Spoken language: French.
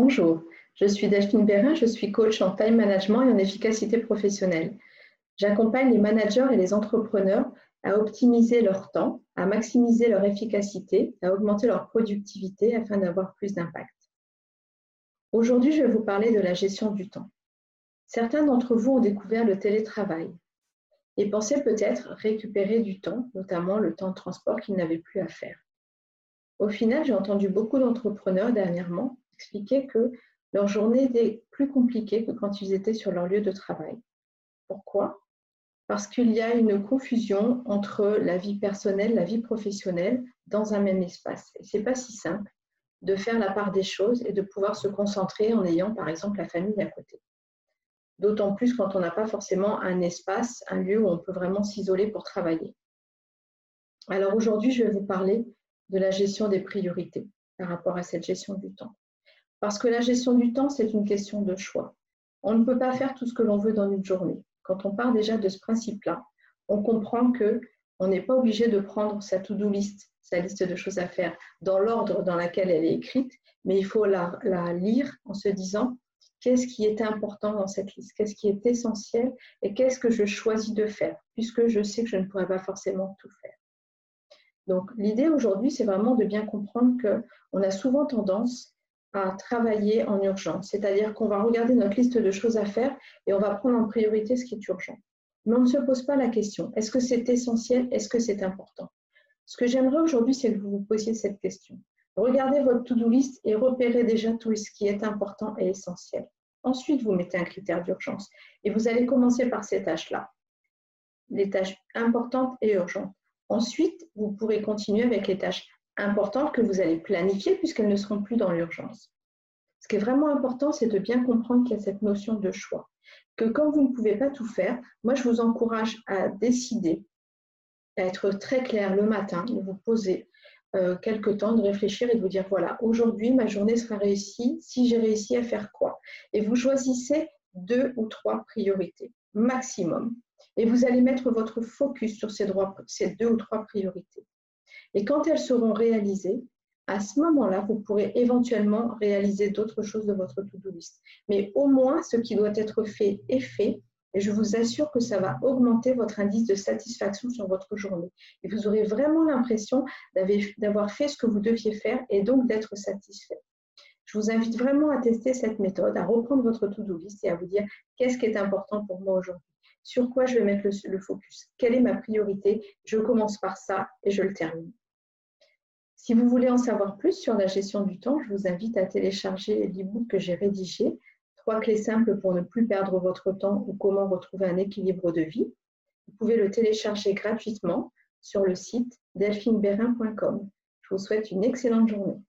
Bonjour, je suis Delphine Bérin, je suis coach en time management et en efficacité professionnelle. J'accompagne les managers et les entrepreneurs à optimiser leur temps, à maximiser leur efficacité, à augmenter leur productivité afin d'avoir plus d'impact. Aujourd'hui, je vais vous parler de la gestion du temps. Certains d'entre vous ont découvert le télétravail et pensaient peut-être récupérer du temps, notamment le temps de transport qu'ils n'avaient plus à faire. Au final, j'ai entendu beaucoup d'entrepreneurs dernièrement expliquer que leur journée était plus compliquée que quand ils étaient sur leur lieu de travail. Pourquoi? Parce qu'il y a une confusion entre la vie personnelle, la vie professionnelle dans un même espace. Et c'est pas si simple de faire la part des choses et de pouvoir se concentrer en ayant par exemple la famille à côté. D'autant plus quand on n'a pas forcément un espace, un lieu où on peut vraiment s'isoler pour travailler. Alors aujourd'hui, je vais vous parler de la gestion des priorités par rapport à cette gestion du temps. Parce que la gestion du temps, c'est une question de choix. On ne peut pas faire tout ce que l'on veut dans une journée. Quand on part déjà de ce principe-là, on comprend que on n'est pas obligé de prendre sa to-do list, sa liste de choses à faire, dans l'ordre dans lequel elle est écrite, mais il faut la, la lire en se disant qu'est-ce qui est important dans cette liste, qu'est-ce qui est essentiel? Et qu'est-ce que je choisis de faire, puisque je sais que je ne pourrai pas forcément tout faire. Donc l'idée aujourd'hui, c'est vraiment de bien comprendre qu'on a souvent tendance à travailler en urgence. C'est-à-dire qu'on va regarder notre liste de choses à faire et on va prendre en priorité ce qui est urgent. Mais on ne se pose pas la question, est-ce que c'est essentiel, est-ce que c'est important? Ce que j'aimerais aujourd'hui, c'est que vous vous posiez cette question. Regardez votre to-do list et repérez déjà tout ce qui est important et essentiel. Ensuite, vous mettez un critère d'urgence et vous allez commencer par ces tâches-là, les tâches importantes et urgentes. Ensuite, vous pourrez continuer avec les tâches importantes que vous allez planifier puisqu'elles ne seront plus dans l'urgence. Ce qui est vraiment important, c'est de bien comprendre qu'il y a cette notion de choix. Que quand vous ne pouvez pas tout faire, moi, je vous encourage à décider, à être très clair le matin, de vous poser euh, quelques temps, de réfléchir et de vous dire, voilà, aujourd'hui, ma journée sera réussie si j'ai réussi à faire quoi? Et vous choisissez deux ou trois priorités maximum. Et vous allez mettre votre focus sur ces, deux ou trois priorités. Et quand elles seront réalisées, à ce moment-là, vous pourrez éventuellement réaliser d'autres choses de votre to-do list. Mais au moins, ce qui doit être fait est fait. Et je vous assure que ça va augmenter votre indice de satisfaction sur votre journée. Et vous aurez vraiment l'impression d'avoir fait ce que vous deviez faire et donc d'être satisfait. Je vous invite vraiment à tester cette méthode, à reprendre votre to-do list et à vous dire qu'est-ce qui est important pour moi aujourd'hui sur quoi je vais mettre le, focus, quelle est ma priorité, je commence par ça et je le termine. Si vous voulez en savoir plus sur la gestion du temps, je vous invite à télécharger l'e-book que j'ai rédigé, Trois clés simples pour ne plus perdre votre temps ou comment retrouver un équilibre de vie. Vous pouvez le télécharger gratuitement sur le site delphineberin.com. Je vous souhaite une excellente journée.